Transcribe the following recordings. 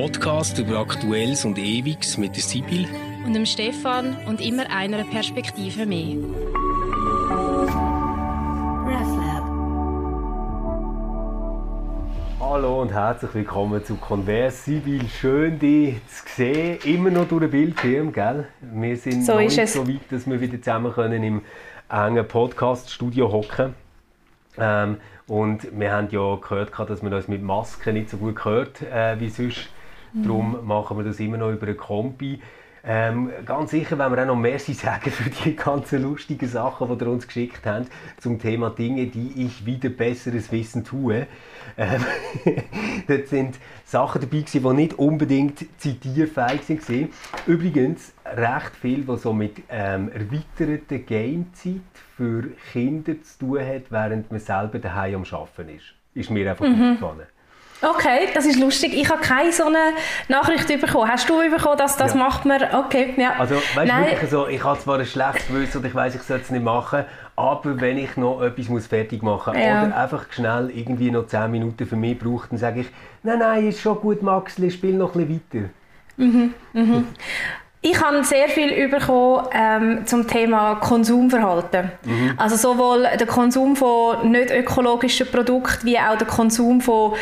Podcast über Aktuelles und Ewiges mit der Sibyl und dem Stefan und immer einer Perspektive mehr. Hallo und herzlich willkommen zu Converse. Sibyl, schön dich zu sehen. Immer noch durch den Bildschirm, gell? Wir sind so noch nicht so weit, dass wir wieder zusammen können im engen Podcast-Studio hocken ähm, Und wir haben ja gehört, dass man uns mit Masken nicht so gut hört äh, wie sonst. Mhm. Darum machen wir das immer noch über eine Kombi. Ähm, ganz sicher wenn wir auch noch Merci sagen für die ganzen lustigen Sachen, die ihr uns geschickt habt zum Thema Dinge, die ich wieder besseres Wissen tue. Ähm, dort sind Sachen dabei gewesen, die nicht unbedingt zitierfähig waren. Übrigens recht viel, was so mit ähm, erweiterter Gamezeit für Kinder zu tun hat, während man selber daheim am Arbeiten ist. Ist mir einfach mhm. aufgefallen. Okay, das ist lustig. Ich habe keine so eine Nachricht bekommen. Hast du bekommen, dass das ja. macht man? Okay, ja. Also, weißt du, wirklich so, ich habe zwar ein schlechtes Gewissen und ich weiß, ich sollte es nicht machen, aber wenn ich noch etwas muss fertig machen muss ja. oder einfach schnell irgendwie noch 10 Minuten für mich brauche, dann sage ich, nein, nein, ist schon gut, Maxli, spiel noch ein bisschen weiter. Mhm, mhm. Ich habe sehr viel bekommen ähm, zum Thema Konsumverhalten. Mhm. Also sowohl der Konsum von nicht ökologischen Produkten wie auch der Konsum von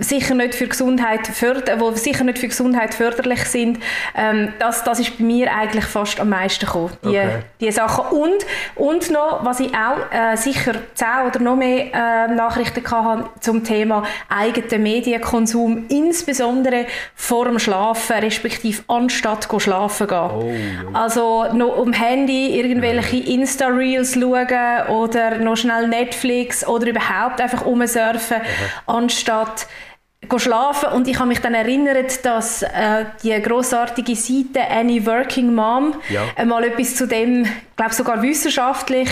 sicher nicht für Gesundheit förder, wo sicher nicht für Gesundheit förderlich sind, ähm, das, das ist bei mir eigentlich fast am meisten gekommen, die, okay. die Sachen. Und, und noch, was ich auch äh, sicher zehn oder noch mehr äh, Nachrichten hatte zum Thema eigener Medienkonsum, insbesondere vor dem Schlafen, respektive anstatt go schlafen gehen. Oh, Also noch um Handy irgendwelche Insta-Reels schauen oder noch schnell Netflix oder überhaupt einfach umsurfen, anstatt schlafen und ich habe mich dann erinnert, dass äh, die großartige Seite Any Working Mom ja. mal etwas zu dem, glaube sogar wissenschaftlich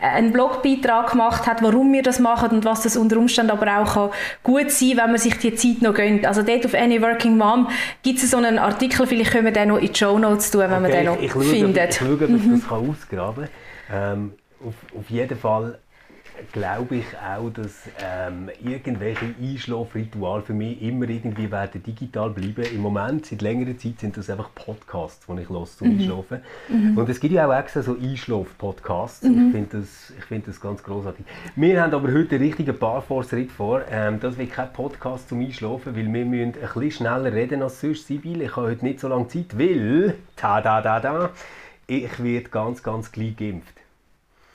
äh, einen Blogbeitrag gemacht hat, warum wir das machen und was das unter Umständen aber auch kann gut sein, wenn man sich die Zeit noch gönnt. Also dort auf Any Working Mom gibt es so einen Artikel, vielleicht können wir den noch in die Show Notes tun, wenn okay, man den noch ich, ich findet. Schaue, ich schaue, ob ich mhm. das kann ausgraben kann. Ähm, auf, auf jeden Fall glaube ich auch, dass ähm, irgendwelche Einschlafrituale für mich immer irgendwie werden digital bleiben. Im Moment, seit längerer Zeit, sind das einfach Podcasts, die ich los zum mhm. Einschlafen. Mhm. Und es gibt ja auch extra so Einschlaf-Podcasts. Mhm. Ich finde das, find das ganz großartig. Wir haben aber heute einen richtigen Barforce-Ritt vor. Ähm, das wird kein Podcast zum Einschlafen, weil wir müssen ein bisschen schneller reden als sonst. Sibyl, ich habe heute nicht so lange Zeit, weil, ta da da da, ich werde ganz, ganz gleich geimpft.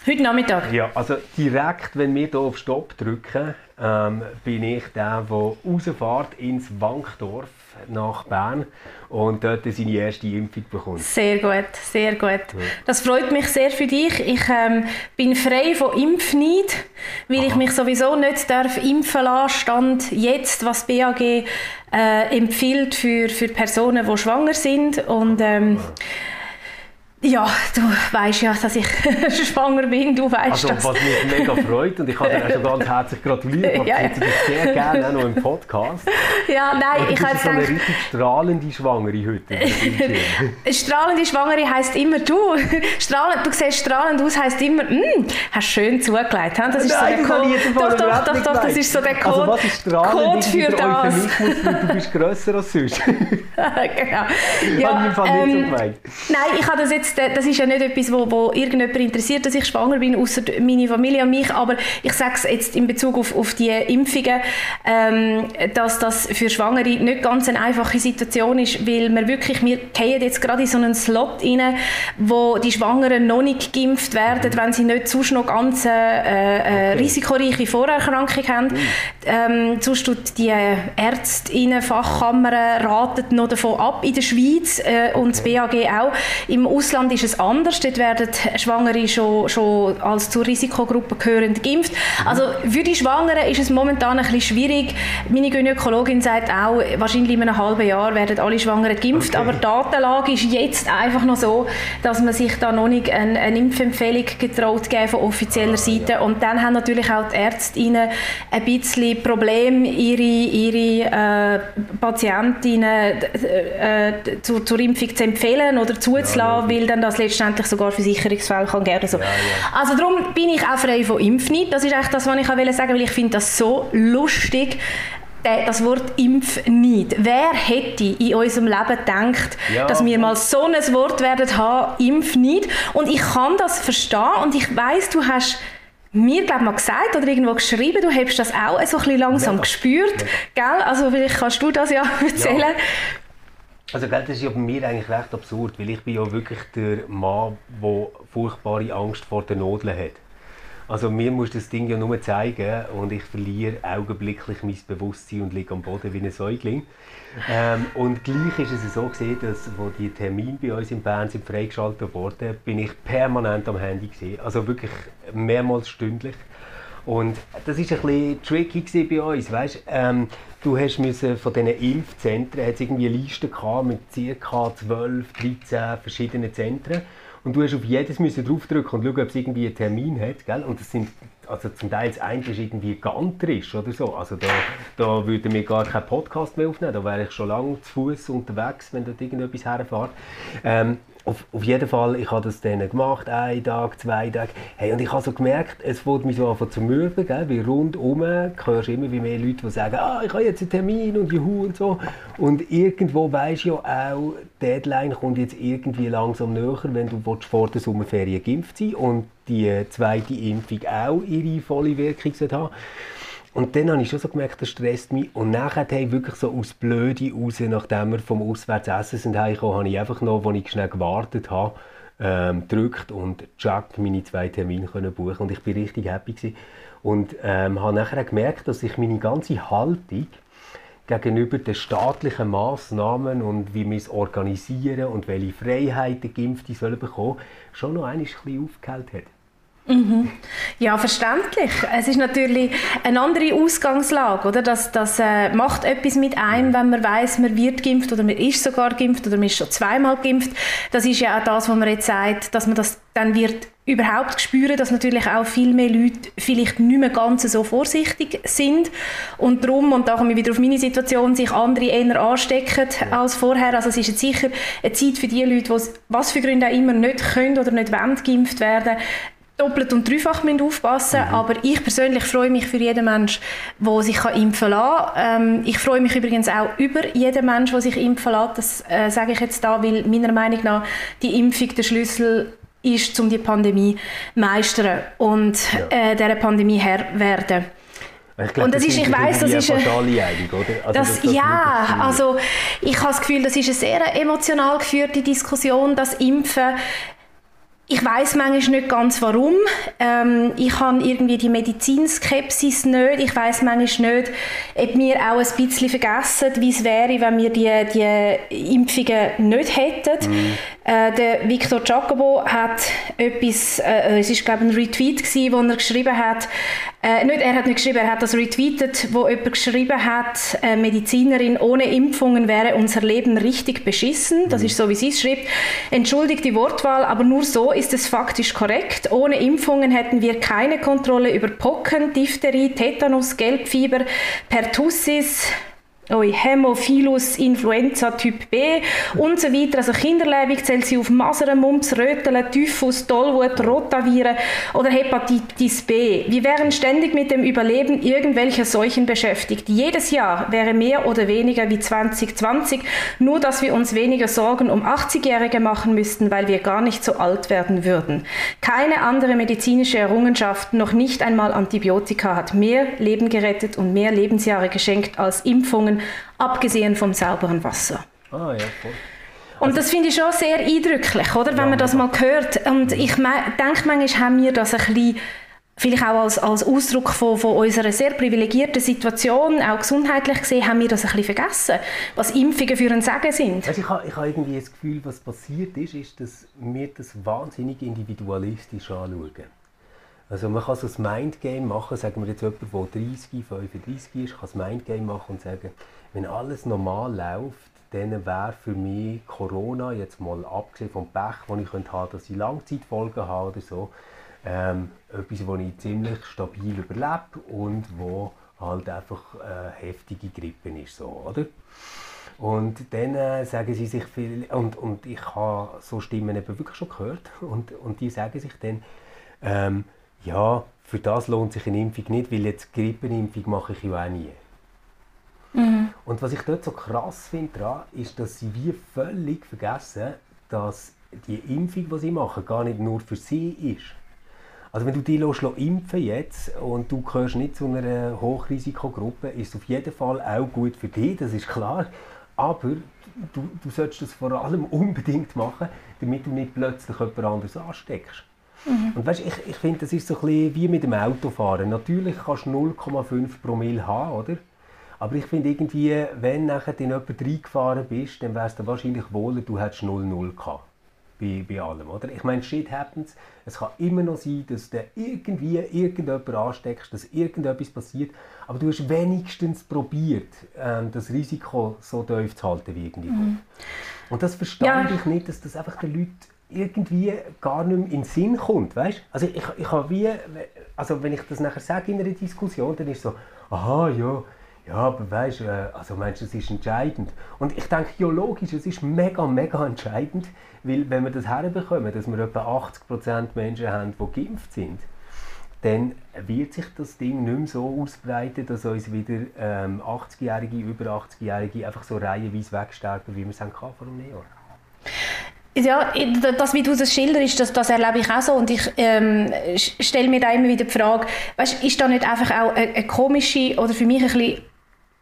Heute Nachmittag? Ja, also direkt, wenn wir hier auf Stopp drücken, ähm, bin ich der, der rausfährt ins Wankdorf nach Bern und dort seine erste Impfung bekommt. Sehr gut, sehr gut. Ja. Das freut mich sehr für dich. Ich ähm, bin frei von Impfneid, weil Aha. ich mich sowieso nicht darf impfen lassen stand jetzt, was BAG äh, empfiehlt für, für Personen, die schwanger sind und ähm, ja ja, du weißt ja, dass ich schwanger bin, du weißt also, das. Was mich mega freut und ich kann dir auch schon ganz herzlich gratulieren, ich ja, ja. sehr gerne auch noch im Podcast. Ja, nein, ich habe so eine richtig strahlende Schwangere heute. strahlende Schwangere heisst immer du. Strahlend, du siehst strahlend aus, heisst immer, mm, hast schön zugelegt. Das ist nein, so der Code. Doch, doch, doch, doch, das ist so der Code. Also was ist strahlend? Code für das. du bist grösser als sonst. genau. Ja, ich habe ähm, nicht so gemeint. Nein, ich habe das jetzt jetzt, das ist ja nicht etwas, wo, wo irgendjemand interessiert, dass ich schwanger bin, außer meine Familie und mich, aber ich sage es jetzt in Bezug auf, auf die Impfungen, ähm, dass das für Schwangere nicht ganz eine einfache Situation ist, weil wir wirklich, wir gehen jetzt gerade in so einen Slot rein, wo die Schwangeren noch nicht geimpft werden, wenn sie nicht sonst noch ganz äh, äh, okay. risikoreiche Vorerkrankung haben. Mhm. Ähm, sonst tut die Ärztinnen, Fachkammern raten noch davon ab in der Schweiz äh, und das BAG auch. Im Ausland Deutschland ist es anders. Dort werden Schwangere schon, schon als zur Risikogruppe gehörend geimpft. Also für die Schwangeren ist es momentan ein bisschen schwierig. Meine Gynäkologin sagt auch, wahrscheinlich in einem halben Jahr werden alle Schwangeren geimpft. Okay. Aber die Datenlage ist jetzt einfach noch so, dass man sich da noch nicht eine, eine Impfempfehlung getraut geben von offizieller Seite. Und dann haben natürlich auch die Ärztinnen ein bisschen Probleme, ihre, ihre äh, Patientinnen äh, äh zu, zur Impfung zu empfehlen oder zuzulassen, ja, weil dann das letztendlich sogar Versicherungsfälle kann geben. So. Ja, ja. Also darum bin ich auch frei von Impfneid. Das ist eigentlich das, was ich auch sagen wollte, weil ich finde das so lustig, das Wort Impf nicht. Wer hätte in unserem Leben gedacht, ja. dass wir mal so ein Wort werden haben, Impf nicht? Und ich kann das verstehen und ich weiß, du hast mir glaub, mal gesagt oder irgendwo geschrieben, du hast das auch so ein bisschen langsam ja. gespürt. Ja. Gell? Also vielleicht kannst du das ja erzählen. Also das ist ja bei mir eigentlich recht absurd, weil ich bin ja wirklich der Mann, der furchtbare Angst vor den Nodeln hat. Also mir muss das Ding ja nur zeigen und ich verliere augenblicklich mein Bewusstsein und liege am Boden wie ein Säugling. Ähm, und gleich ist es so gesehen, dass wo die Termine bei uns in Bern sind freigeschaltet wurden, bin ich permanent am Handy gesehen, also wirklich mehrmals stündlich. Und das ist ein tricky bei uns, weißt? Ähm, du hast müssen von diesen Impfzentren, hat irgendwie eine Liste gehabt mit ca. 12, 13 verschiedenen Zentren und du hast auf jedes müssen draufdrücken und schauen, ob es irgendwie einen Termin hat, gell? Und das sind also zum Teil das eine ist irgendwie gantrisch oder so. Also da, da würden wir gar keinen Podcast mehr aufnehmen. Da wäre ich schon lange zu Fuß unterwegs, wenn dort irgendetwas herfährt. Ähm, auf, auf jeden Fall, ich habe das dann gemacht, einen Tag, zwei Tage. Hey, und ich habe so gemerkt, es wurde mich so einfach zu mürben, gell? wie rundum hörst du immer wie mehr Leute, die sagen, ah, ich habe jetzt einen Termin und juhu und so. Und irgendwo weisst du ja auch, die Deadline kommt jetzt irgendwie langsam näher, wenn du vor der Sommerferien geimpft sein und die zweite Impfung auch ihre volle Wirkung haben und dann habe ich schon so gemerkt, das stresst mich. Und nachher ich wirklich so aus Blöde raus, nachdem wir vom Auswärtsessen sind heimgekommen, habe ich einfach noch, als ich schnell gewartet habe, ähm, gedrückt und Jack meine zwei Termine können buchen und ich bin richtig happy gewesen. und ähm, habe nachher gemerkt, dass ich meine ganze Haltung gegenüber den staatlichen Massnahmen und wie wir es organisieren und welche Freiheiten Geimpfte sollen bekommen, schon noch ein bisschen aufgehellt hat. Mhm. Ja, verständlich. Es ist natürlich eine andere Ausgangslage, oder? Das, das äh, macht etwas mit einem, wenn man weiß, man wird geimpft oder man ist sogar geimpft oder man ist schon zweimal geimpft. Das ist ja auch das, was man jetzt sagt, dass man das dann wird überhaupt spüren, dass natürlich auch viel mehr Leute vielleicht nicht mehr ganz so vorsichtig sind und darum, und da komme ich wieder auf meine Situation, sich andere eher anstecken als vorher. Also es ist jetzt sicher eine Zeit für die Leute, die was für Gründe auch immer nicht können oder nicht wollen geimpft werden, doppelt und dreifach aufpassen mhm. aber ich persönlich freue mich für jeden Mensch, der sich impfen lassen kann. Ähm, ich freue mich übrigens auch über jeden Mensch, der sich impfen lässt. Das äh, sage ich jetzt da, weil meiner Meinung nach die Impfung der Schlüssel ist, um die Pandemie zu meistern und ja. äh, dieser Pandemie Herr werden. Glaub, und das, das ist, ich weiß, das ist eine, einig, oder? Also das, das, ja, also ich habe das Gefühl, das ist eine sehr emotional geführte Diskussion, das Impfen ich weiß manchmal nicht ganz warum. Ähm, ich habe irgendwie die Medizinskepsis nicht. Ich weiß manchmal nicht, ob wir auch ein bisschen vergessen, wie es wäre, wenn wir die, die Impfungen nicht hätten. Mhm. Äh, der Victor Giacobo hat etwas, äh, es ist glaube ich ein Retweet gewesen, wo er geschrieben hat, äh, nicht, er hat nicht geschrieben, er hat das retweetet, wo jemand geschrieben hat, äh, Medizinerin, ohne Impfungen wäre unser Leben richtig beschissen. Das mhm. ist so, wie sie es schreibt. Entschuldigt die Wortwahl, aber nur so ist es faktisch korrekt. Ohne Impfungen hätten wir keine Kontrolle über Pocken, Diphtherie, Tetanus, Gelbfieber, Pertussis, Oi, Hämophilus influenza Typ B und so weiter. Also Kinderlähmung zählt sie auf Masern, Mumps, Röteln, Typhus, Tollwut, Rotaviren oder Hepatitis B. Wir wären ständig mit dem Überleben irgendwelcher Seuchen beschäftigt. Jedes Jahr wäre mehr oder weniger wie 2020, nur dass wir uns weniger Sorgen um 80-Jährige machen müssten, weil wir gar nicht so alt werden würden. Keine andere medizinische Errungenschaft, noch nicht einmal Antibiotika, hat mehr Leben gerettet und mehr Lebensjahre geschenkt als Impfungen abgesehen vom sauberen Wasser. Ah, ja, voll. Und also, das finde ich schon sehr eindrücklich, oder, wenn ja, man das mal hört. Und ich denke, manchmal haben wir das ein bisschen vielleicht auch als, als Ausdruck von, von unserer sehr privilegierten Situation, auch gesundheitlich gesehen, haben wir das ein bisschen vergessen, was Impfungen für ein Sagen sind. Also ich habe ich hab irgendwie das Gefühl, was passiert ist, ist, dass wir das wahnsinnig individualistisch anschauen. Also man kann so ein Mindgame machen, sagen wir jetzt jemand, der 30, 35 ist, kann ein Mindgame machen und sagen, wenn alles normal läuft, dann wäre für mich Corona, jetzt mal abgesehen vom Pech, das ich haben könnte, dass ich Langzeitfolgen habe oder so, ähm, etwas, das ich ziemlich stabil überlebe und wo halt einfach äh, heftige Grippe ist, so, oder? Und dann äh, sagen sie sich viel, und, und ich habe so Stimmen eben wirklich schon gehört, und, und die sagen sich dann, ähm, ja, für das lohnt sich eine Impfung nicht, weil jetzt Grippenimpfung mache ich ja auch nie. Und was ich dort so krass finde ist, dass sie wie völlig vergessen, dass die Impfung, die sie machen, gar nicht nur für sie ist. Also wenn du dich impfen jetzt und du gehörst nicht zu einer Hochrisikogruppe, ist es auf jeden Fall auch gut für dich, das ist klar. Aber du, du solltest das vor allem unbedingt machen, damit du nicht plötzlich jemand anderes ansteckst. Mhm. Und weißt, ich, ich finde, das ist so ein bisschen wie mit dem Autofahren. Natürlich kannst du 0,5 Promille haben, oder? Aber ich finde irgendwie, wenn nachher in jemand reingefahren bist, dann wärst du wahrscheinlich wohler, du hättest 0,0 gehabt bei, bei allem. Oder? Ich meine, shit happens. Es kann immer noch sein, dass du irgendwie irgendjemand ansteckst, dass irgendetwas passiert. Aber du hast wenigstens probiert, ähm, das Risiko so tief zu halten wie irgendwie. Mhm. Und das verstehe ja. ich nicht, dass das einfach den Leuten irgendwie gar nicht mehr in den Sinn kommt. Weißt? Also ich, ich habe wie, also wenn ich das nachher sage in einer Diskussion, dann ist es so, aha, ja, ja, aber weißt du, äh, also meinst es ist entscheidend? Und ich denke, ja, logisch, es ist mega, mega entscheidend, weil wenn wir das herbekommen, dass wir etwa 80% Menschen haben, die geimpft sind, dann wird sich das Ding nicht mehr so ausbreiten, dass uns wieder ähm, 80-Jährige, über 80-Jährige einfach so reihenweise wegsterben, wie wir es vor einem Jahr. Ja, das, wie du das schilderst, das, das erlebe ich auch so. Und ich ähm, stelle mir da immer wieder die Frage, weißt, ist da nicht einfach auch eine, eine komische oder für mich ein bisschen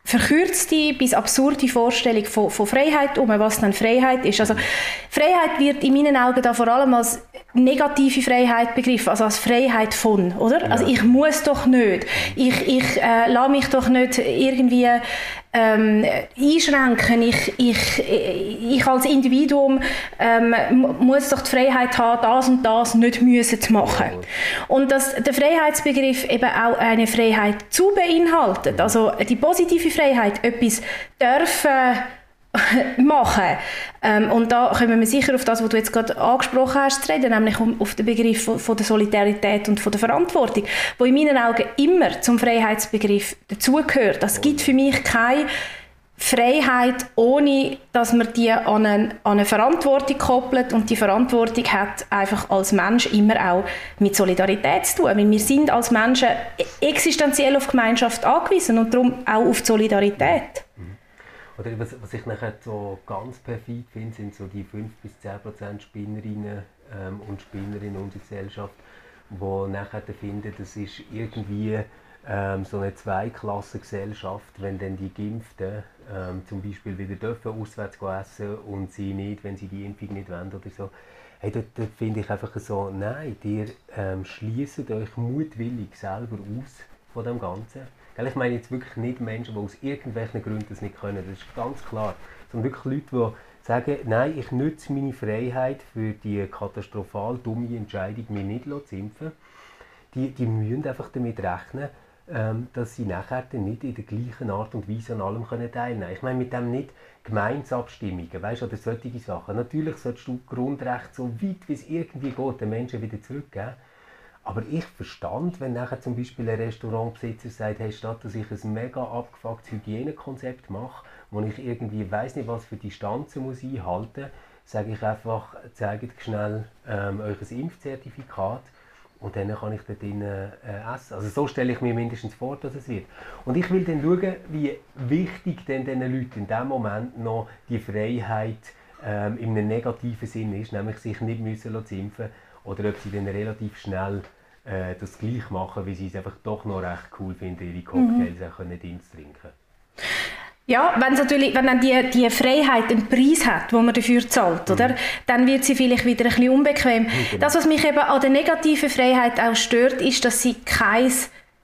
verkürzte bis absurde Vorstellung von, von Freiheit um, was dann Freiheit ist. Also Freiheit wird in meinen Augen da vor allem als negative Freiheit begriffen, also als Freiheit von, oder? Ja. Also ich muss doch nicht, ich, ich äh, lasse mich doch nicht irgendwie ähm, einschränken. Ich, ich, ich als Individuum ähm, muss doch die Freiheit haben, das und das nicht müssen zu machen. Und dass der Freiheitsbegriff eben auch eine Freiheit zu beinhaltet, also die positive Freiheit, etwas dürfen machen. Ähm, und da kommen wir sicher auf das, was du jetzt gerade angesprochen hast, zu reden, nämlich um, auf den Begriff von, von, der Solidarität und von der Verantwortung, wo in meinen Augen immer zum Freiheitsbegriff dazugehört. Das gibt für mich keine Freiheit, ohne dass man die an eine, an eine Verantwortung koppelt und die Verantwortung hat einfach als Mensch immer auch mit Solidarität zu tun, weil wir sind als Menschen existenziell auf Gemeinschaft angewiesen und darum auch auf Solidarität. Oder was, was ich nachher so ganz perfid finde, sind so die 5 bis 10 Prozent Spinnerinnen ähm, und Spinner in unserer Gesellschaft, die nachher finden, das ist irgendwie ähm, so eine Zweiklassengesellschaft, wenn dann die Geimpften ähm, zum Beispiel wieder dürfen auswärts essen und sie nicht, wenn sie die Impfung nicht wollen oder so. Hey, dort, dort finde ich einfach so, nein, ihr ähm, schließt euch mutwillig selber aus von dem Ganzen ich meine jetzt wirklich nicht Menschen, die aus irgendwelchen Gründen das nicht können, das ist ganz klar. Sondern wirklich Leute, die sagen, nein, ich nutze meine Freiheit für die katastrophal dumme Entscheidung, mich nicht zu impfen. Die, die müssen einfach damit rechnen, ähm, dass sie nachher nicht in der gleichen Art und Weise an allem können teilnehmen können. Ich meine mit dem nicht Gemeinsabstimmungen, weißt, oder solche Sachen. Natürlich solltest du Grundrechte so weit wie es irgendwie geht den Menschen wieder zurückgeben. Aber ich verstand, wenn nachher zum Beispiel ein Restaurantbesitzer sagt, hey, statt dass ich ein mega abgefucktes Hygienekonzept mache, wo ich irgendwie weiß nicht was für Distanzen muss einhalten, sage ich einfach, zeigt schnell ähm, ein Impfzertifikat und dann kann ich dort drin, äh, essen. Also so stelle ich mir mindestens vor, dass es wird. Und ich will dann schauen, wie wichtig denn diesen Leuten in dem Moment noch die Freiheit ähm, in einem negativen Sinn ist, nämlich sich nicht müssen impfen oder ob sie dann relativ schnell äh, das gleich machen, wie sie es einfach doch noch recht cool finden, ihre Cocktails mhm. auch können Dienst trinken ja, wenn natürlich, wenn dann die, die Freiheit einen Preis hat, wo man dafür zahlt, mhm. oder, dann wird sie vielleicht wieder ein bisschen unbequem. Mhm. Das, was mich eben an der negativen Freiheit auch stört, ist, dass sie kein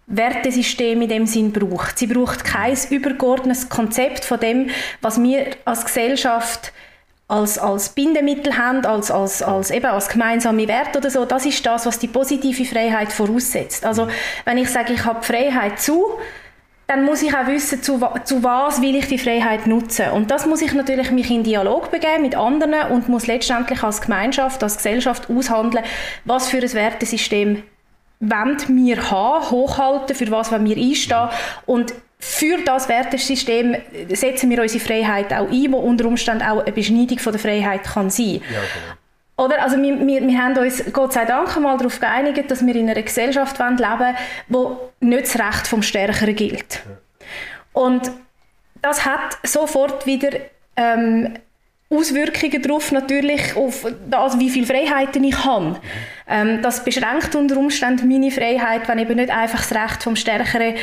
Wertesystem in dem Sinn braucht. Sie braucht kein übergeordnetes Konzept von dem, was wir als Gesellschaft als, als Bindemittel haben, als, als, als, eben als gemeinsame Wert oder so, das ist das, was die positive Freiheit voraussetzt. Also wenn ich sage, ich habe Freiheit zu, dann muss ich auch wissen, zu, zu was will ich die Freiheit nutzen. Und das muss ich natürlich mich in Dialog begeben mit anderen und muss letztendlich als Gemeinschaft, als Gesellschaft aushandeln, was für ein Wertesystem wollen wir haben, hochhalten, für was wir einstehen und für das Wertesystem setzen wir unsere Freiheit auch ein, wo unter Umständen auch eine Beschneidung von der Freiheit kann sein ja, genau. Oder? Also wir, wir, wir haben uns Gott sei Dank mal darauf geeinigt, dass wir in einer Gesellschaft leben wollen, wo nicht das Recht vom Stärkeren gilt. Und das hat sofort wieder ähm, Auswirkungen darauf natürlich auf das, wie viele Freiheiten ich habe. Ähm, das beschränkt unter Umständen meine Freiheit, wenn eben nicht einfach das Recht vom Stärkeren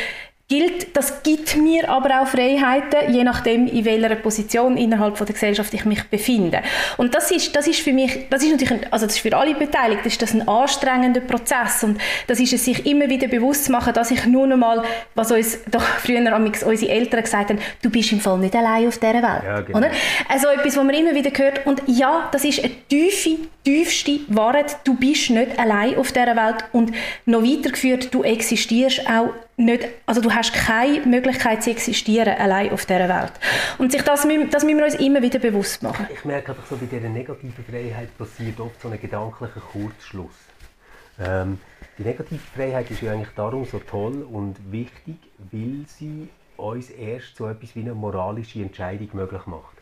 gilt. Das gibt mir aber auch Freiheiten, je nachdem, in welcher Position innerhalb von der Gesellschaft ich mich befinde. Und das ist, das ist für mich, das ist natürlich, ein, also das ist für alle Beteiligten, ist das ein anstrengender Prozess und das ist es sich immer wieder bewusst zu machen, dass ich nur noch mal, was uns doch früher unsere Eltern gesagt haben, du bist im Fall nicht allein auf dieser Welt. Ja, genau. oder? Also etwas, was man immer wieder hört und ja, das ist eine tiefe, tiefste Wahrheit, du bist nicht allein auf dieser Welt und noch weitergeführt, du existierst auch nicht, also du hast keine Möglichkeit zu existieren allein auf dieser Welt. Und sich das, das müssen wir uns immer wieder bewusst machen. Ich merke einfach so, bei dieser negativen Freiheit passiert oft so ein gedanklicher Kurzschluss. Ähm, die negative Freiheit ist ja eigentlich darum so toll und wichtig, weil sie uns erst so etwas wie eine moralische Entscheidung möglich macht.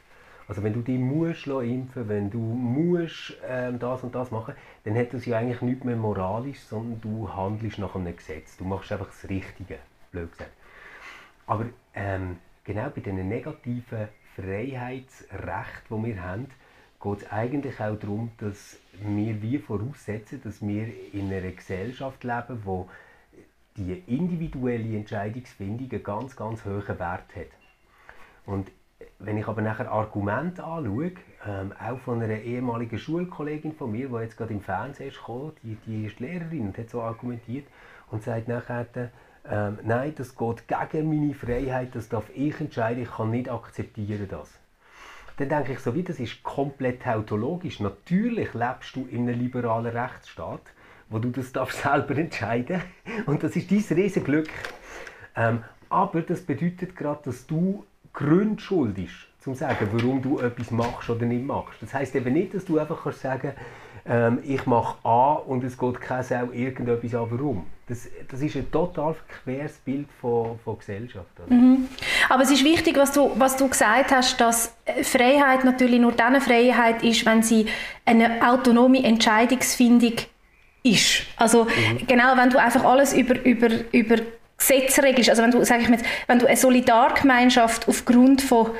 Also wenn du dich musst impfen wenn du musst ähm, das und das machen, dann hat das ja eigentlich nichts mehr moralisch, sondern du handelst nach einem Gesetz. Du machst einfach das Richtige, blöd gesagt. Aber ähm, genau bei diesen negativen Freiheitsrechten, die wir haben, geht es eigentlich auch darum, dass wir wie voraussetzen, dass wir in einer Gesellschaft leben, wo die individuelle Entscheidungsfindung einen ganz, ganz hohen Wert hat. Und wenn ich aber nachher Argumente anschaue, ähm, auch von einer ehemaligen Schulkollegin von mir, die jetzt gerade im Fernsehen ist die, die ist Lehrerin und hat so argumentiert und sagt nachher, ähm, nein, das geht gegen meine Freiheit, das darf ich entscheiden, ich kann nicht akzeptieren das. Dann denke ich so, wie das ist komplett tautologisch. Natürlich lebst du in einem liberalen Rechtsstaat, wo du das darfst selber entscheiden und das ist dein Riesenglück. Ähm, aber das bedeutet gerade, dass du Gründe schuldest, zum zu sagen, warum du etwas machst oder nicht machst. Das heißt eben nicht, dass du einfach kannst sagen ähm, ich mache A und es geht keine Sau irgendetwas an, warum. Das, das ist ein total verqueres Bild von, von Gesellschaft. Mhm. Aber es ist wichtig, was du, was du gesagt hast, dass Freiheit natürlich nur dann Freiheit ist, wenn sie eine autonome Entscheidungsfindung ist. Also mhm. genau, wenn du einfach alles über, über, über Regelst. Also wenn du, sag ich mal, wenn du eine Solidargemeinschaft aufgrund von,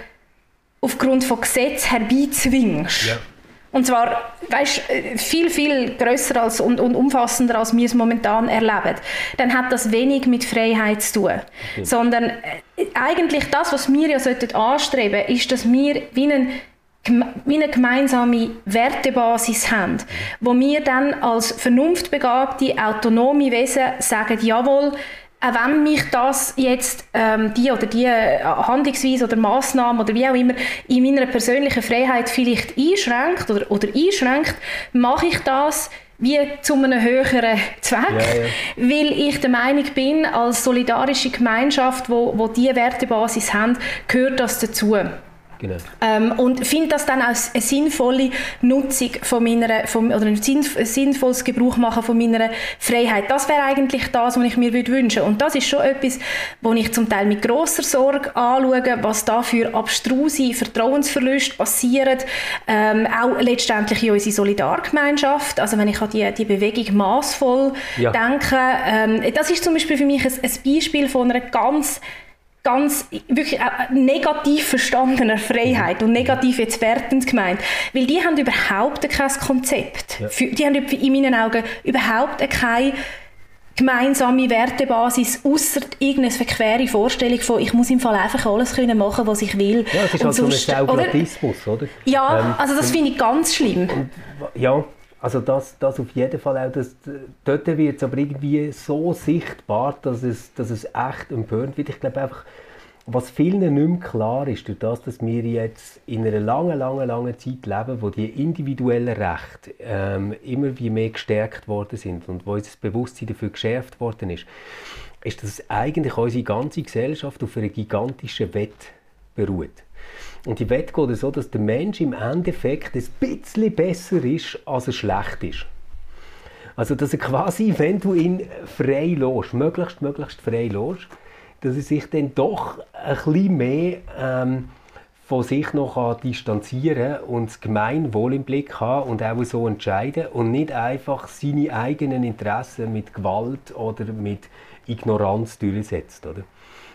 aufgrund von Gesetz herbeizwingst, ja. und zwar weißt, viel, viel grösser als, und, und umfassender, als wir es momentan erleben, dann hat das wenig mit Freiheit zu tun. Okay. Sondern äh, eigentlich das, was wir ja sollten anstreben, ist, dass wir wie einen wie eine gemeinsame Wertebasis haben, wo wir dann als vernunftbegabte, autonome Wesen sagen, jawohl, auch wenn mich das jetzt ähm, die oder die äh, Handlungsweise oder Maßnahme oder wie auch immer in meiner persönlichen Freiheit vielleicht einschränkt oder, oder einschränkt, mache ich das wie zu einem höheren Zweck, ja, ja. weil ich der Meinung bin, als solidarische Gemeinschaft, wo, wo diese Wertebasis haben, gehört das dazu. Genau. Ähm, und finde das dann als eine sinnvolle Nutzung von meiner, von, oder ein sinnvolles Gebrauch machen von meiner Freiheit. Das wäre eigentlich das, was ich mir wünschen würde. Und das ist schon etwas, wo ich zum Teil mit großer Sorge anschaue, was da für abstruse Vertrauensverluste passieren, ähm, auch letztendlich in unserer Solidargemeinschaft. Also wenn ich an die, die Bewegung maßvoll ja. denke, ähm, das ist zum Beispiel für mich ein, ein Beispiel von einer ganz ganz wirklich negativ verstandener Freiheit und negativ jetzt wertend gemeint, weil die haben überhaupt kein Konzept. Ja. Die haben in meinen Augen überhaupt keine gemeinsame Wertebasis, außer irgendeine verquere Vorstellung von, ich muss im Fall einfach alles können machen, was ich will. Ja, das ist halt sonst, so ein Staublatismus, oder? Ja, ähm, also das finde ich ganz schlimm. Und, ja, also das, das auf jeden Fall auch. Das, dort wird es aber irgendwie so sichtbar, dass es, dass es echt empörend wird. Ich glaube einfach, was vielen nicht mehr klar ist, durch das, dass wir jetzt in einer langen, langen, langen Zeit leben, wo die individuellen Rechte ähm, immer wie mehr gestärkt worden sind und wo unser Bewusstsein dafür geschärft worden ist, ist, dass eigentlich unsere ganze Gesellschaft auf einer gigantischen Wette beruht. Und die Wette geht so, dass der Mensch im Endeffekt ein bisschen besser ist, als er schlecht ist. Also, dass er quasi, wenn du ihn frei lässt, möglichst, möglichst frei lässt, dass er sich dann doch ein bisschen mehr ähm, von sich noch distanzieren kann und das Gemeinwohl im Blick haben und auch so entscheiden und nicht einfach seine eigenen Interessen mit Gewalt oder mit Ignoranz durchsetzt. Oder?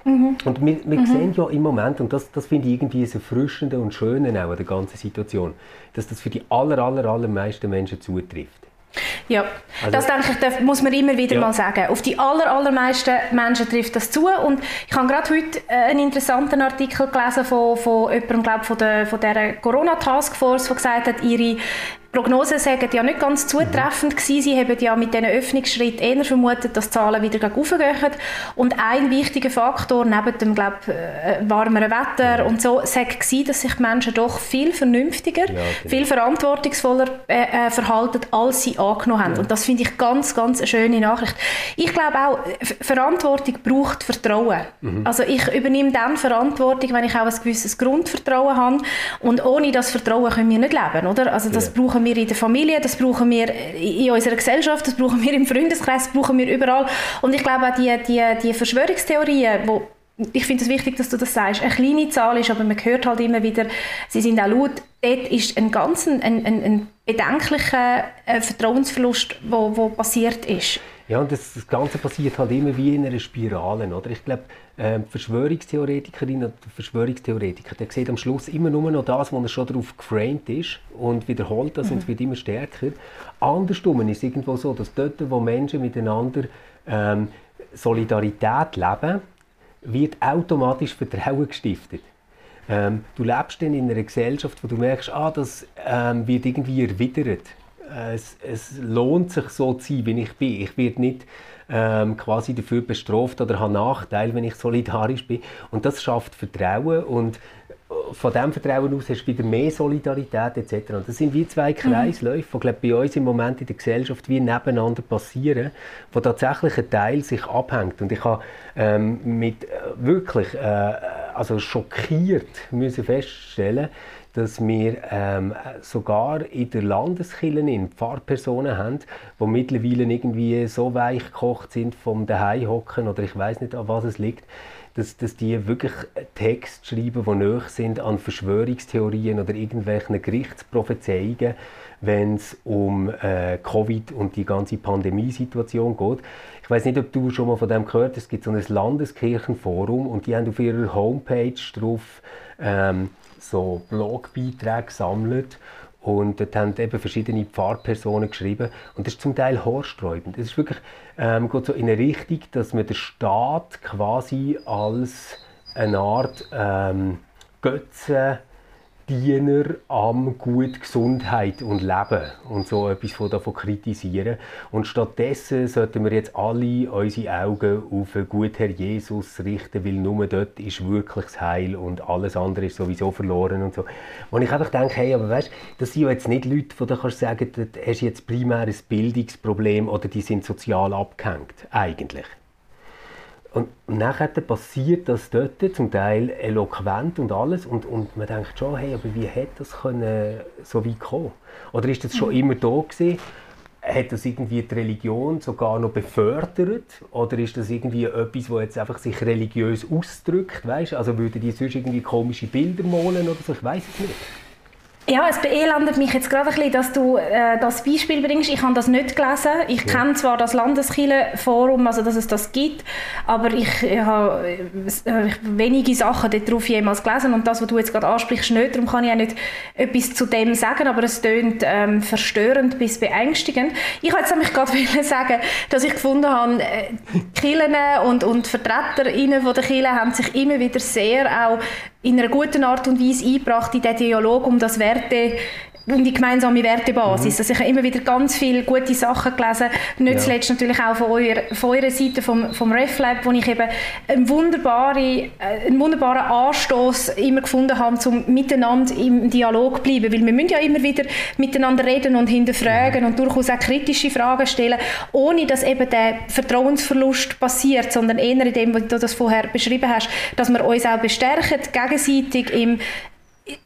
Mhm. Und wir, wir mhm. sehen ja im Moment, und das, das finde ich irgendwie das Erfrischende und Schöne auch an der ganzen Situation, dass das für die aller, aller, allermeisten Menschen zutrifft. Ja, also, das denke ich, das muss man immer wieder ja. mal sagen. Auf die aller, allermeisten Menschen trifft das zu und ich habe gerade heute äh, einen interessanten Artikel gelesen von, von jemandem, glaube von der, von der Corona-Taskforce, der gesagt hat, ihre Prognosen sagen ja nicht ganz zutreffend mhm. gewesen. Sie haben ja mit diesen Öffnungsschritten eher vermutet, dass die Zahlen wieder gegen gehen. Und ein wichtiger Faktor neben dem glaub, äh, warmeren Wetter und so war, dass sich die Menschen doch viel vernünftiger, ja, genau. viel verantwortungsvoller äh, äh, verhalten, als sie angenommen haben. Ja. Und das finde ich ganz, ganz eine schöne Nachricht. Ich glaube auch, Verantwortung braucht Vertrauen. Mhm. Also ich übernehme dann Verantwortung, wenn ich auch ein gewisses Grundvertrauen habe. Und ohne das Vertrauen können wir nicht leben, oder? Also das ja. brauchen wir in der Familie, das brauchen wir in unserer Gesellschaft, das brauchen wir im Freundeskreis, das brauchen wir überall. Und ich glaube auch die, die, die Verschwörungstheorien, wo ich finde es wichtig, dass du das sagst, eine kleine Zahl ist, aber man hört halt immer wieder, sie sind auch laut, dort ist ein ganz ein, ein, ein bedenklicher äh, Vertrauensverlust, wo, wo passiert ist. Ja, und das, das, Ganze passiert halt immer wie in einer Spirale, oder? Ich glaube, äh, Verschwörungstheoretikerinnen und Verschwörungstheoretiker, der sieht am Schluss immer nur noch das, wo er schon darauf geframed ist und wiederholt das mhm. und es wird immer stärker. Andersrum ist es irgendwo so, dass dort, wo Menschen miteinander ähm, Solidarität leben, wird automatisch Vertrauen gestiftet. Ähm, du lebst dann in einer Gesellschaft, wo du merkst, ah, das ähm, wird irgendwie erwidert. Es, es, lohnt sich so zu sein, wie ich bin. Ich werde nicht ähm, quasi dafür bestraft oder habe Nachteil, wenn ich solidarisch bin. Und das schafft Vertrauen und von diesem Vertrauen aus hast du wieder mehr Solidarität etc. Und das sind wie zwei mhm. Kreisläufe, die bei uns im Moment in der Gesellschaft wie nebeneinander passieren, wo tatsächlich ein Teil sich abhängt. Und ich habe ähm, mit äh, wirklich äh, also schockiert müssen feststellen, dass wir ähm, sogar in der Landeskirche Pfarrpersonen haben, die mittlerweile irgendwie so weich gekocht sind vom Daheimhocken oder ich weiß nicht, an was es liegt, dass, dass die wirklich Text schreiben, die näher sind an Verschwörungstheorien oder irgendwelchen Gerichtsprophezeiungen, wenn es um äh, Covid und die ganze Pandemiesituation geht. Ich weiß nicht, ob du schon mal von dem gehört hast. Es gibt so ein Landeskirchenforum und die haben auf ihrer Homepage drauf ähm, so Blogbeiträge gesammelt und dort haben eben verschiedene Pfarrpersonen geschrieben. Und das ist zum Teil haarsträubend. Es ist wirklich ähm, geht so in eine Richtung, dass man den Staat quasi als eine Art ähm, Götze Diener am gut Gesundheit und Leben und so etwas von davon kritisieren. Und stattdessen sollten wir jetzt alle unsere Augen auf den guten Herr Jesus richten, weil nur dort ist wirklich das Heil und alles andere ist sowieso verloren und so. Und ich einfach denke, hey, aber weißt, das sind ja jetzt nicht Leute, die du kannst sagen, du hast jetzt primär ein Bildungsproblem oder die sind sozial abgehängt, eigentlich. Und nachher passiert das dort, zum Teil eloquent und alles. Und, und man denkt schon, hey, aber wie hätte das können so weit kommen? Oder ist das schon mhm. immer da gewesen? Hat das irgendwie die Religion sogar noch befördert? Oder ist das irgendwie etwas, das jetzt einfach sich religiös ausdrückt? Weißt? Also würden die sonst irgendwie komische Bilder malen oder so? Ich weiß es nicht. Ja, es beelendet mich jetzt gerade ein bisschen, dass du äh, das Beispiel bringst. Ich habe das nicht gelesen. Ich ja. kenne zwar das Landeskirchenforum, also dass es das gibt, aber ich, ich habe äh, wenige Sachen darauf jemals gelesen und das, was du jetzt gerade ansprichst, nicht. Darum kann ich auch nicht etwas zu dem sagen, aber es tönt ähm, verstörend bis beängstigend. Ich wollte jetzt nämlich gerade sagen, dass ich gefunden habe, äh, Kirchen und, und VertreterInnen von der Kirche haben sich immer wieder sehr auch in einer guten Art und Weise eingebracht in den Dialog um das Werte um die gemeinsame Wertebasis. Mhm. Also ich habe immer wieder ganz viele gute Sachen gelesen, nicht ja. zuletzt natürlich auch von eurer, von eurer Seite vom, vom RefLab, wo ich eben einen wunderbaren, äh, einen wunderbaren Anstoß immer gefunden habe, um miteinander im Dialog zu bleiben, weil wir müssen ja immer wieder miteinander reden und hinterfragen mhm. und durchaus auch kritische Fragen stellen, ohne dass eben der Vertrauensverlust passiert, sondern eher in dem, was du das vorher beschrieben hast, dass wir uns auch bestärken, gegenseitig im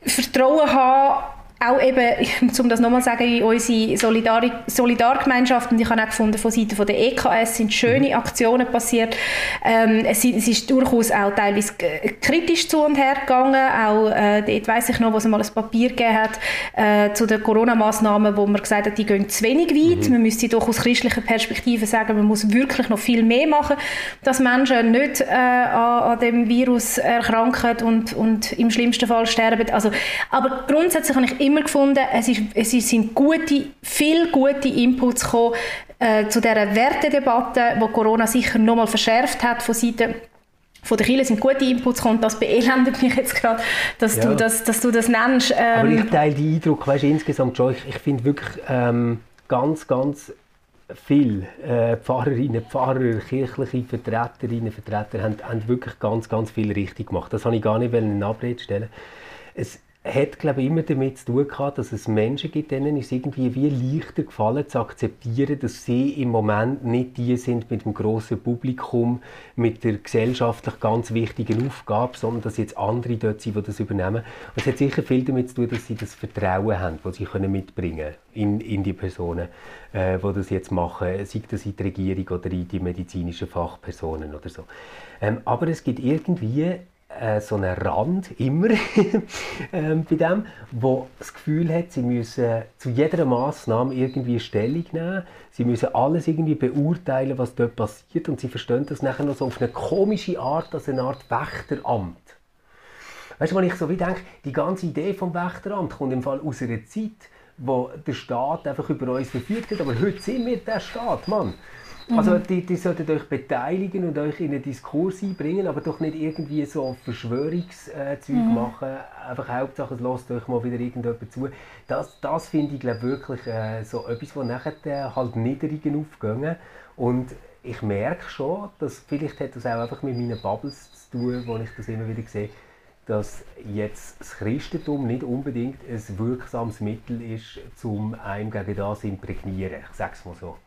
Vertrauen haben, auch eben, um das nochmal zu sagen, unsere Solidar Solidargemeinschaft und ich habe auch gefunden, von Seiten der EKS sind schöne mhm. Aktionen passiert. Ähm, es, es, ist durchaus auch teilweise kritisch zu und her gegangen. Auch äh, dort weiss ich noch, wo es mal ein Papier gegeben hat äh, zu den Corona-Massnahmen, wo man gesagt hat, die gehen zu wenig weit. Mhm. Man müsste doch aus christlicher Perspektive sagen, man muss wirklich noch viel mehr machen, dass Menschen nicht äh, an, an, dem Virus erkranken und, und im schlimmsten Fall sterben. Also, aber grundsätzlich habe ich immer gefunden, es, ist, es sind gute, viele gute Inputs gekommen äh, zu dieser Wertedebatte, die Corona sicher nochmal verschärft hat von Seiten von der Kirche sind gute Inputs gekommen. Das beelendet mich jetzt gerade, dass, ja. du das, dass du das nennst. Ähm, Aber ich teile den Eindruck, weißt, insgesamt schon, ich, ich finde wirklich ähm, ganz, ganz viele äh, Pfarrerinnen, Pfarrer, kirchliche Vertreterinnen, Vertreter haben, haben wirklich ganz, ganz viel richtig gemacht. Das habe ich gar nicht in Abrede stellen. Es, hat glaube ich, immer damit zu tun gehabt, dass es Menschen gibt, denen ist irgendwie wie leichter gefallen zu akzeptieren, dass sie im Moment nicht die sind mit dem großen Publikum, mit der gesellschaftlich ganz wichtigen Aufgabe, sondern dass jetzt andere dort sind, die das übernehmen. Und es hat sicher viel damit zu tun, dass sie das Vertrauen haben, das sie können mitbringen in, in die Personen, äh, die das jetzt machen, sei das in die Regierung oder in die medizinischen Fachpersonen oder so. Ähm, aber es gibt irgendwie äh, so einen Rand immer ähm, bei dem, wo das Gefühl hat, sie müssen zu jeder Maßnahme irgendwie Stellung nehmen, sie müssen alles irgendwie beurteilen, was dort passiert und sie verstehen das nachher noch so auf eine komische Art, als eine Art Wächteramt. Weißt du, wenn ich so wie denke, die ganze Idee vom Wächteramt kommt im Fall aus einer Zeit, wo der Staat einfach über uns verfügt hat, aber heute sind wir der Staat, Mann. Also mhm. die, die sollten euch beteiligen und euch in einen Diskurs einbringen, aber doch nicht irgendwie so Verschwörungszeug mhm. machen. Einfach Hauptsache, es lasst euch mal wieder irgendjemand zu. Das, das finde ich glaub, wirklich äh, so etwas, wo nachher äh, halt Niederungen aufgehen. Und ich merke schon, dass vielleicht hat das auch einfach mit meinen Bubbles zu tun, wo ich das immer wieder sehe dass jetzt das Christentum nicht unbedingt ein wirksames Mittel ist, um einem gegen das imprägnieren. Ich sage es mal so.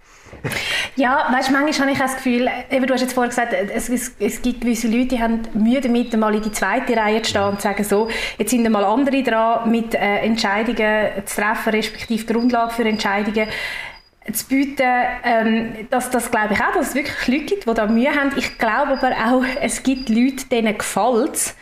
ja, weißt manchmal habe ich das Gefühl, eben, du hast jetzt vorhin gesagt, es, es, es, gibt gewisse Leute, die haben Mühe damit, mal in die zweite Reihe zu stehen und zu sagen, so, jetzt sind mal andere dran, mit äh, Entscheidungen zu treffen, respektive Grundlage für Entscheidungen zu bieten, ähm, dass das glaube ich auch, dass es wirklich Leute gibt, die da Mühe haben. Ich glaube aber auch, es gibt Leute, denen gefällt es,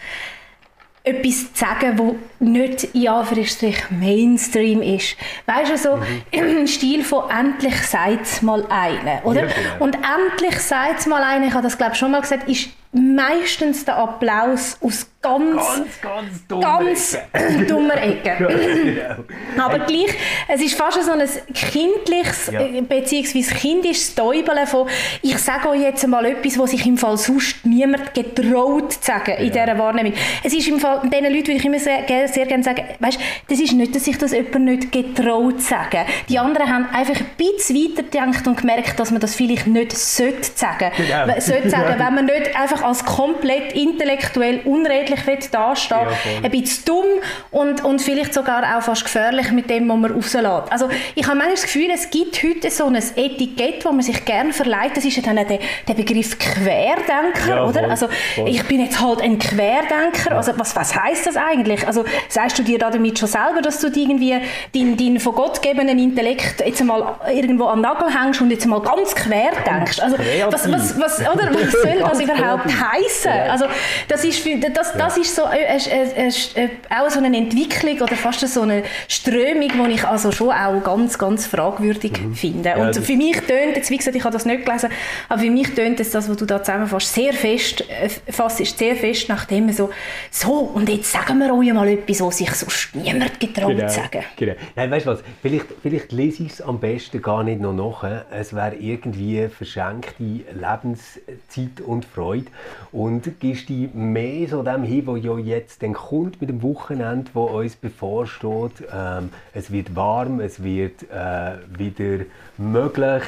etwas zu sagen, wo nicht in Anführungsstrich Mainstream ist. Weißt du, so mhm. im Stil von «endlich sagt mal einer», oder? Ja, genau. Und «endlich sagt mal einer», ich habe das glaube ich schon mal gesagt, ist meistens der Applaus aus ganz, ganz, ganz dummer Ecke. dummer Ecke. genau. Aber gleich, es ist fast so ein kindliches, ja. Äh, beziehungsweise kindisches Täubeln von, ich sage euch jetzt mal etwas, was sich im Fall sonst niemand getraut zu sagen in ja. dieser Wahrnehmung. Es ist im Fall, diesen Leuten würde ich immer sehr, sehr gerne sagen, weißt, das ist nicht, dass sich das jemand nicht getraut zu sagen. Die anderen haben einfach ein bisschen weiter gedacht und gemerkt, dass man das vielleicht nicht sollte sagen. Genau. Sollte sagen, wenn man nicht einfach einfach als komplett intellektuell unredlich dastehen ja, Ein bisschen dumm und, und vielleicht sogar auch fast gefährlich mit dem, was man rauslässt. Also ich habe manchmal das Gefühl, es gibt heute so ein Etikett, das man sich gerne verleiht. Das ist ja dann der, der Begriff Querdenker, ja, oder? Voll, also voll. ich bin jetzt halt ein Querdenker. Also was, was heißt das eigentlich? Also sagst du dir damit schon selber, dass du irgendwie deinen dein von Gott gegebenen Intellekt jetzt mal irgendwo am Nagel hängst und jetzt mal ganz quer denkst? Also was, was, was, oder, was soll das überhaupt heißen. Also das ist, für, das, das ist so äh, äh, äh, auch so eine Entwicklung oder fast so eine Strömung, die ich also schon auch ganz, ganz fragwürdig mhm. finde. Und ja, für mich tönt jetzt, wie gesagt, ich habe das nicht gelesen, aber für mich tönt es das, was du da zusammenfasst, sehr fest, fast ist sehr fest nach dem so, so und jetzt sagen wir euch mal etwas, was sich sonst niemand getraut genau, sagen. Genau. Nein, weißt du was, vielleicht, vielleicht lese ich es am besten gar nicht noch nach. Es wäre irgendwie verschenkte Lebenszeit und Freude und gibst dich mehr so dem hin, was ja jetzt dann kommt mit dem Wochenende, wo uns bevorsteht. Ähm, es wird warm, es wird äh, wieder möglich,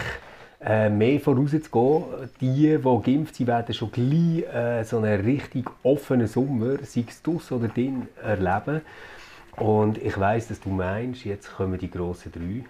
äh, mehr vorauszugehen. Die, die geimpft sind, werden schon gleich äh, so einen richtig offenen Sommer, sei es dus oder drin, erleben. Und ich weiß, dass du meinst, jetzt kommen die grossen drei.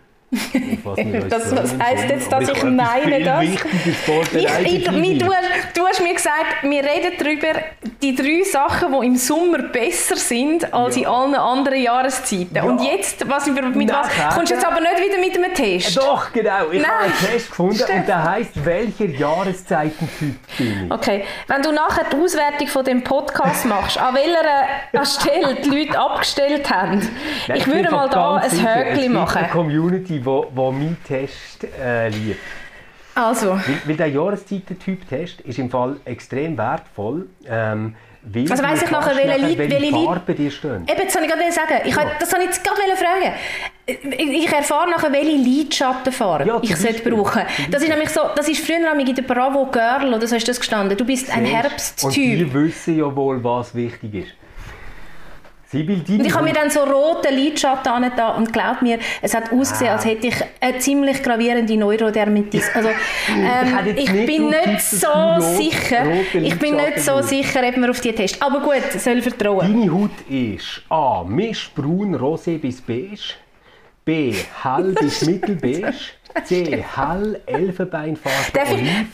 Das, was heisst jetzt, dass ich meine das? Ich, ich, ich, du, du hast mir gesagt, wir reden darüber, die drei Sachen, die im Sommer besser sind als Ja. in allen anderen Jahreszeiten. Ja. Und jetzt, was, mit was, Nachher- kommst du jetzt aber nicht wieder mit einem Test? Doch, genau. Ich habe einen Nein. Test gefunden Stimmt. und der heisst, welcher Jahreszeitentyp bin ich? Okay, wenn du nachher die Auswertung von dem Podcast machst, an welcher Stelle die Leute abgestellt haben, Nein, ich würde mal da ein gibt machen. Community, wo, wo meinen Test äh, liebt. Also, Weil, weil der Jahreszeitentyp-Test ist im Fall extrem wertvoll. Ähm, weil Also weiss ich nachher, welche Lied- welche Lied- Farben dir stehen. eben, das wollte ich gerade sagen. Ich, wollte- das wollte ich jetzt gerade fragen. Ich ich erfahre nachher, welche Lidschattenfarbe Ja, ich sollte brauchen. Das ist nämlich so, das ist früher nämlich in der Bravo Girl, oder so ist das gestanden. Du bist ein Und Herbsttyp. die wissen ja wohl, was wichtig ist. Und ich habe mir dann so rote Lidschatten angetan und glaub mir, es hat ausgesehen, Ah. als hätte ich eine ziemlich gravierende Neurodermitis. Also, ähm, ich nicht bin nicht so sicher, ich bin nicht so sicher, ob man auf die Test. Aber gut, soll vertrauen. Deine Haut ist A. Mischbraun, rosé bis beige. B. Hell bis mittelbeige. C. Hell, Elfenbeinfarbe, Darf ich,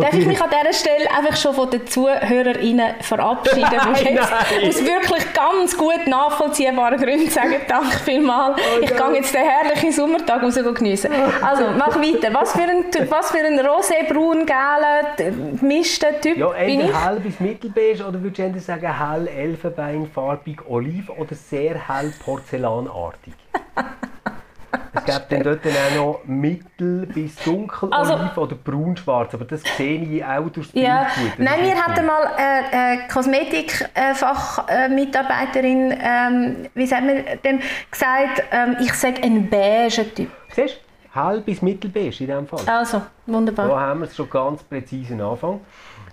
darf ich mich an dieser Stelle einfach schon von den ZuhörerInnen verabschieden, die jetzt nein. aus wirklich ganz gut nachvollziehbaren Gründen sagen, danke vielmals, ich nein. gehe jetzt den herrlichen Sommertag raus geniessen. Also, mach weiter. Was für ein, was für ein rosé, braun, gelben, gemischter Typ Ja, bin ich? hell bis mittelbeige oder würdest du entweder sagen hell, elfenbeinfarbig, oliv oder sehr hell porzellanartig? es gibt dann dort dann auch noch mittel bis dunkel Also- oliv oder braun-schwarz, aber das sehe ich auch durchs Bild Ja. Nein, wir hatten mal eine äh, Kosmetikfachmitarbeiterin, ähm, wie sagt man dem, gesagt, ähm, ich sage ein beiger Typ. Siehst du? Hell bis mittelbeige in dem Fall. Also, wunderbar. Da haben wir es schon ganz präzisen Anfang.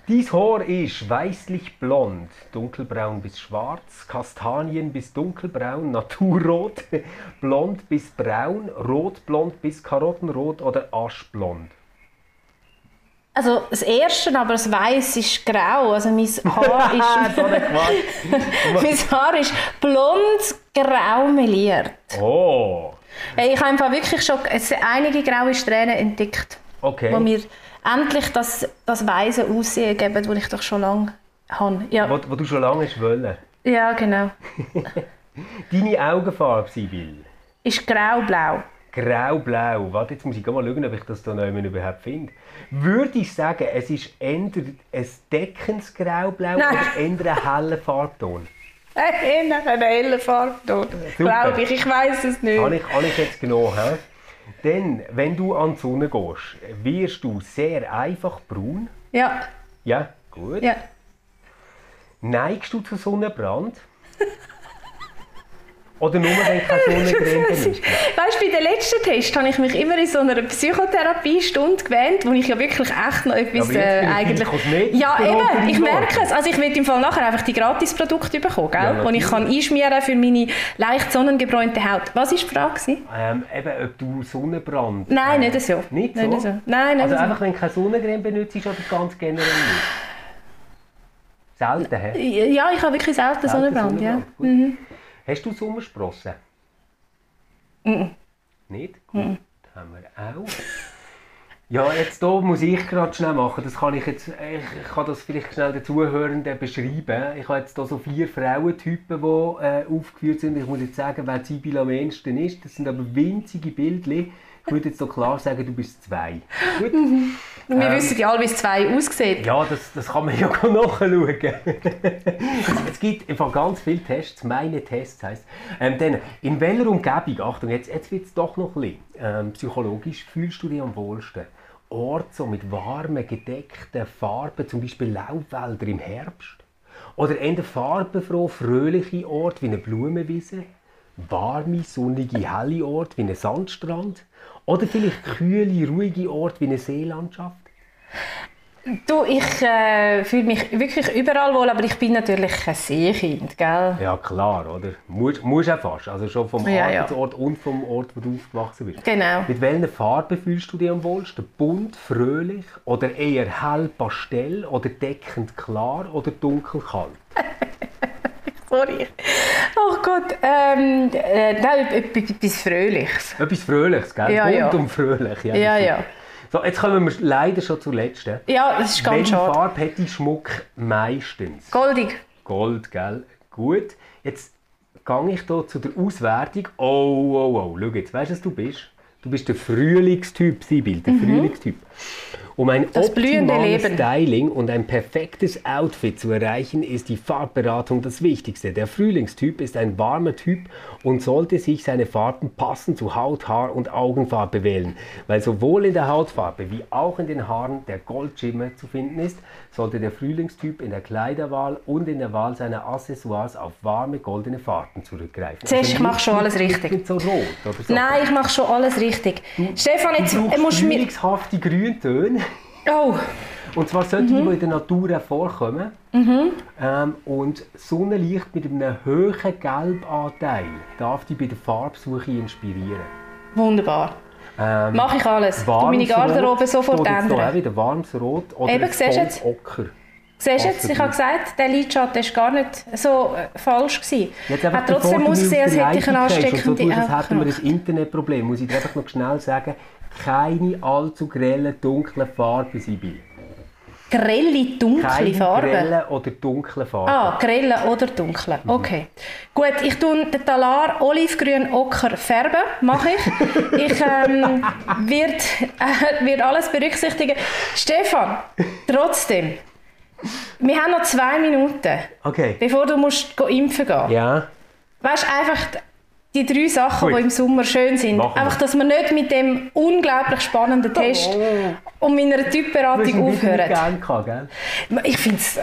Dies Haar ist weißlich blond, dunkelbraun bis schwarz, kastanien bis dunkelbraun, naturrot, blond bis braun, rotblond bis karottenrot oder aschblond. Also das Erste, aber das Weiß ist grau. Also mein Haar ist, mein Haar ist blond grau meliert. Oh, ich habe einfach wirklich schon einige graue Strähnen entdeckt, okay. wo mir endlich das, das weise Aussehen geben, das ich doch schon lange habe. Ja, Wo, wo du schon lange wollen. ja genau. Deine Augenfarbe, Sibyl. Ist grau-blau. Grau-blau. Warte, jetzt muss ich mal schauen, ob ich das da noch überhaupt finde. Würde ich sagen, es ist entweder ein deckendes Grau-blau oder eher ein heller Farbton? Einer hellen Farbton. Glaube ich, ich weiß es nicht. Habe ich, habe ich jetzt genommen. He? Denn, wenn du an die Sonne gehst, wirst du sehr einfach braun. Ja, Ja, gut. ja. Neigst du zu Sonnenbrand? Oder nur, wenn kein Sonnencreme Weißt benutzt? du, bei dem letzten Test habe ich mich immer in so einer Psychotherapiestunde gewähnt, wo ich ja wirklich echt noch etwas äh, eigentlich... Ja, eben, ich merke es. Also ich will im Fall nachher einfach die Gratisprodukte bekommen, gell? Ja, die ich kann einschmieren für meine leicht sonnengebräunte Haut. Was war die Frage? Ähm, eben, ob du Sonnenbrand... Nein, äh, nicht so. Nicht so? Nicht so. Nein, nicht also so. einfach, wenn du keine Sonnencreme benutzt oder ganz generell nicht? Selten, hä? Ja, ich habe wirklich selten Sonnenbrand, ja. Sonnenbrand, gut. Hast du Sommersprossen? Nicht? Gut, haben wir auch. Ja, jetzt hier muss ich gerade schnell machen. Das kann ich jetzt, ich, ich kann das vielleicht schnell den Zuhörenden beschreiben. Ich habe jetzt hier so vier Frauentypen, die äh, aufgeführt sind. Ich muss jetzt sagen, wer Sibyl am ehesten ist. Das sind aber winzige Bildchen. Ich würde jetzt so klar sagen, du bist zwei. Gut? Wir wissen ja alle, wie es zwei aussieht. Ja, das, das kann man ja nachschauen. es gibt einfach ganz viele Tests. Meine Tests heisst. Ähm, dann, in welcher Umgebung, Achtung, jetzt, jetzt wird es doch noch ein bisschen ähm, psychologisch, fühlst du dich am wohlsten? Ort so mit warmen, gedeckten Farben, zum Beispiel Laubwälder im Herbst? Oder eher farbenfroh, fröhliche Ort wie eine Blumenwiese? Warme, sonnige, helle Ort wie ein Sandstrand? Oder vielleicht kühle, ruhige Ort wie eine Seelandschaft? Du, ich äh, fühle mich wirklich überall wohl, aber ich bin natürlich ein Seekind, gell? Ja, klar, oder? Muss, muss auch fast. Also schon vom Ja, ja. Arbeitsort und vom Ort, wo du aufgewachsen bist. Genau. Mit welchen Farben fühlst du dich am wohlsten? Bunt, fröhlich oder eher hell pastell oder deckend klar oder dunkel kalt? Sorry. Oh Gott, ähm, äh, nein, etwas Fröhliches. Etwas Fröhliches, gell? Ja, Bunt ja. und fröhlich. Ja, Ja, ja. So, jetzt kommen wir leider schon zur letzten. Ja, das ist ganz Welche schade. Farbe hat die Schmuck meistens? Goldig. Gold, gell? Gut. Jetzt gehe ich hier zu der Auswertung. Oh, oh, oh. Schau jetzt, weißt du, was du bist? Du bist der Frühlingstyp, Sibyl, der Frühlingstyp. Um ein. Das optimales. Styling und ein perfektes Outfit zu erreichen, ist die Farbberatung das Wichtigste. Der Frühlingstyp ist ein warmer Typ und sollte sich seine Farben passend zu Haut, Haar und Augenfarbe wählen. Weil sowohl in der Hautfarbe wie auch in den Haaren der Goldschimmer zu finden ist, sollte der Frühlingstyp in der Kleiderwahl und in der Wahl seiner Accessoires auf warme goldene Farben zurückgreifen. Siehst, ich mache schon alles richtig. So rot so. Nein, ich mache schon alles richtig. Stefan, jetzt Du musst du mir... frühlingshafte Grüntöne. Oh, Und zwar solche, Mhm. die in der Natur vorkommen. Ähm, und Sonnenlicht mit einem hohen Gelbanteil darf dich bei der Farbsuche inspirieren. wunderbar. Ähm, Mache ich alles. Du meine Garderobe sofort ändern. wieder warmes Rot oder Eben, ein? Ocker. Siehst du jetzt, ich habe gesagt, der Lidschatten war gar nicht so äh, falsch. Gewesen. Jetzt Hat trotzdem ausgesehen, als hätte ich eine ansteckende tust, als hätten wir ein Internetproblem, muss ich dir einfach noch schnell sagen, keine allzu grellen, dunklen Farben, Sibyl. Grelle, dunkle Keine Farben. grellen oder dunklen Farben. Ah, grelle oder dunkle. Mhm. Okay. Gut, ich tue den Talar olivgrün ocker färben, mache ich. ich ähm, wird, äh, wird alles berücksichtigen. Stefan, trotzdem, wir haben noch zwei Minuten, Okay. bevor du musst impfen gehen. Ja. Weißt einfach die drei Sachen, Gut. die im Sommer schön sind. Machen. Einfach, dass wir nicht mit dem unglaublich spannenden Test und meiner Typberatung aufhören. gern gehabt, gell? Ich finde es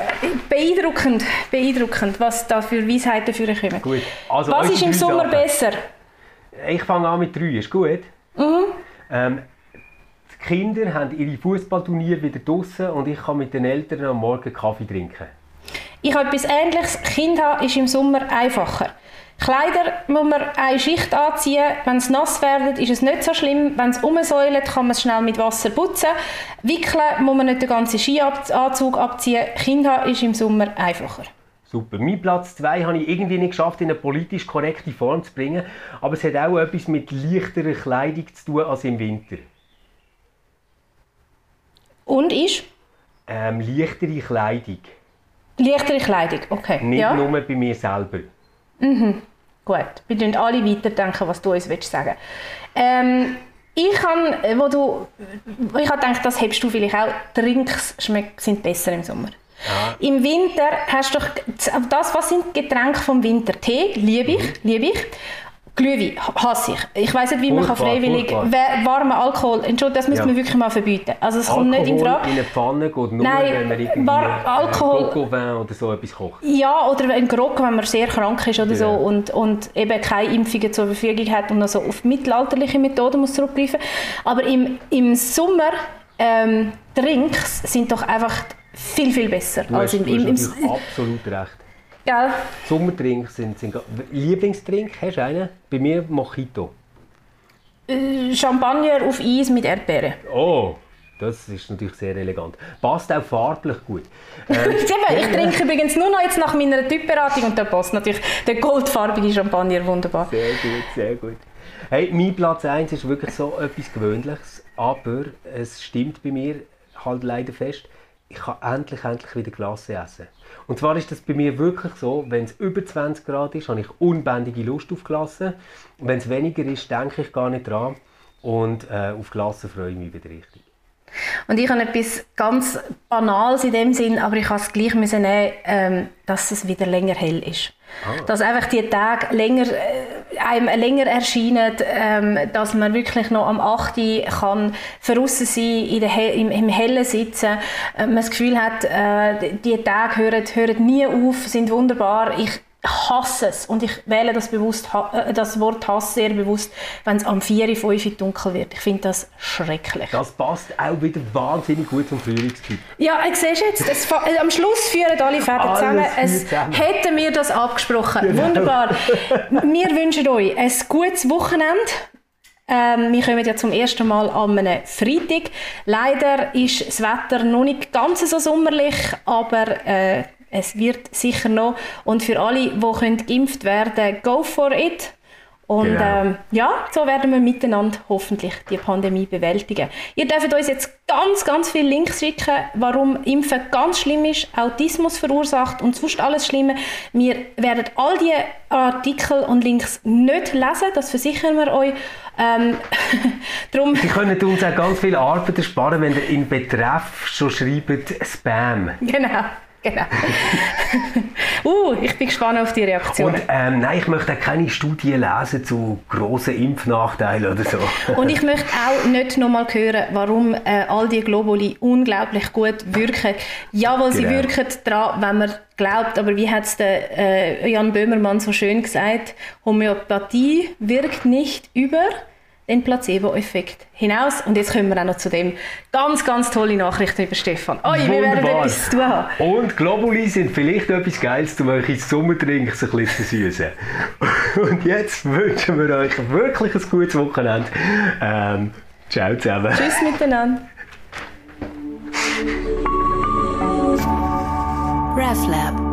beeindruckend, beeindruckend, was da für Weisheiten für kommen. Gut. Also, Was ist im Sommer Sachen. besser? Ich fange an mit drei, ist gut? Mhm. Ähm, die Kinder haben ihre Fußballturniere wieder draußen und ich kann mit den Eltern am Morgen Kaffee trinken. Ich habe etwas Ähnliches. Kind haben ist im Sommer einfacher. Kleider muss man eine Schicht anziehen. Wenn es nass wird, ist es nicht so schlimm. Wenn es umsäulet, kann man es schnell mit Wasser putzen. Wickeln muss man nicht den ganzen Skianzug abziehen. Kind haben ist im Sommer einfacher. Super. Mein Platz 2 habe ich irgendwie nicht geschafft, in eine politisch korrekte Form zu bringen. Aber es hat auch etwas mit leichterer Kleidung zu tun als im Winter. Und ist Ähm, leichtere Kleidung. leichtere Kleidung. Okay. Nicht ja? nur bei mir selber. Gut, wir tun alle weiterdenken, was du uns willst sagen ähm, Ich habe, wo du, ich habe gedacht, das hebst du vielleicht auch. Drinks schmecken, sind besser im Sommer. Im Winter hast du doch das, was sind Getränke vom Winter? Tee, liebe ich, liebe ich. Glühwein hasse ich. Ich weiß nicht, wie man kann Furchtbar, freiwillig furchtbar. wa- warmen Alkohol. Entschuldigung, das müssen Ja. wir wirklich mal verbieten. Also es kommt nicht in Frage. in eine Pfanne geht nur, Nein, wenn man irgendwie war- Alkohol- Cocovin oder so etwas kocht. Ja, oder ein Grog, wenn man sehr krank ist oder so Genau. und, und eben keine Impfungen zur Verfügung hat und noch so auf mittelalterliche Methoden muss zurückgreifen. Aber im, im Sommer ähm, Drinks sind doch einfach viel, viel besser Du als hast, im, im, im, absolut recht. Gell? Sommerdrinks sind, sind... Lieblingsdrink, hast du einen? Bei mir Mojito. Äh, Champagner auf Eis mit Erdbeeren. Oh, das ist natürlich sehr elegant. Passt auch farblich gut. Ähm, ich trinke übrigens nur noch jetzt nach meiner Typberatung und da passt natürlich der goldfarbige Champagner wunderbar. sehr gut, sehr gut. Hey, mein Platz 1 ist wirklich so etwas Gewöhnliches, aber es stimmt bei mir halt leider fest, ich kann endlich, endlich wieder Glasse essen. Und zwar ist das bei mir wirklich so, wenn es über 20 Grad ist, habe ich unbändige Lust auf Glasse. Und wenn es weniger ist, denke ich gar nicht dran. Und äh, auf Glasse freue ich mich wieder richtig. Und ich habe etwas ganz Banales in dem Sinn, aber ich habe es gleich müssen nehmen, ähm, dass es wieder länger hell ist. Dass einfach die Tage länger, äh, einem länger erscheinen, ähm, dass man wirklich noch am 8. Uhr kann draussen sein, in der He im, im Hellen sitzen, äh, man das Gefühl hat, äh, die Tage hören, hören nie auf, sind wunderbar. Ich hasse es und ich wähle das, bewusst, äh, das Wort Hass sehr bewusst, wenn es am 4, 5 Uhr dunkel wird. Ich finde das schrecklich. Das passt auch wieder wahnsinnig gut zum Frühlingstyp. Ja, ich sehe jetzt, es, äh, am Schluss führen alle Fäden Alles zusammen. Es zusammen. hätten wir das abgesprochen. Wunderbar. wir wünschen euch ein gutes Wochenende. Ähm, wir kommen ja zum ersten Mal an einem Freitag. Leider ist das Wetter noch nicht ganz so sommerlich, aber äh, es wird sicher noch. Und für alle, die können geimpft werden go for it. Und genau. ähm, ja, so werden wir miteinander hoffentlich die Pandemie bewältigen. Ihr dürft uns jetzt ganz, ganz viele Links schicken, warum Impfen ganz schlimm ist, Autismus verursacht und sonst alles Schlimme. Wir werden all diese Artikel und Links nicht lesen, das versichern wir euch. Ähm, drum Sie können uns auch ganz viel Arbeit ersparen, wenn ihr in Betreff schon schreibt Spam. Genau. Genau. uh, ich bin gespannt auf die Reaktion. Und ähm, nein, ich möchte keine Studien lesen zu grossen Impfnachteilen oder so. Und ich möchte auch nicht nochmal hören, warum äh, all die Globuli unglaublich gut wirken. Jawohl, genau. sie wirken daran, wenn man glaubt, aber wie hat es äh, Jan Böhmermann so schön gesagt, Homöopathie wirkt nicht über den Placebo-Effekt hinaus. Und jetzt kommen wir auch noch zu dem ganz, ganz tolle Nachrichten über Stefan. Oi, wir werden etwas zu tun haben. Und Globuli sind vielleicht etwas Geiles, um euch ins Sommerdrinks ein bisschen zu süßen. Und jetzt wünschen wir euch wirklich ein gutes Wochenende. Ähm, ciao zusammen. Tschüss miteinander. RefLab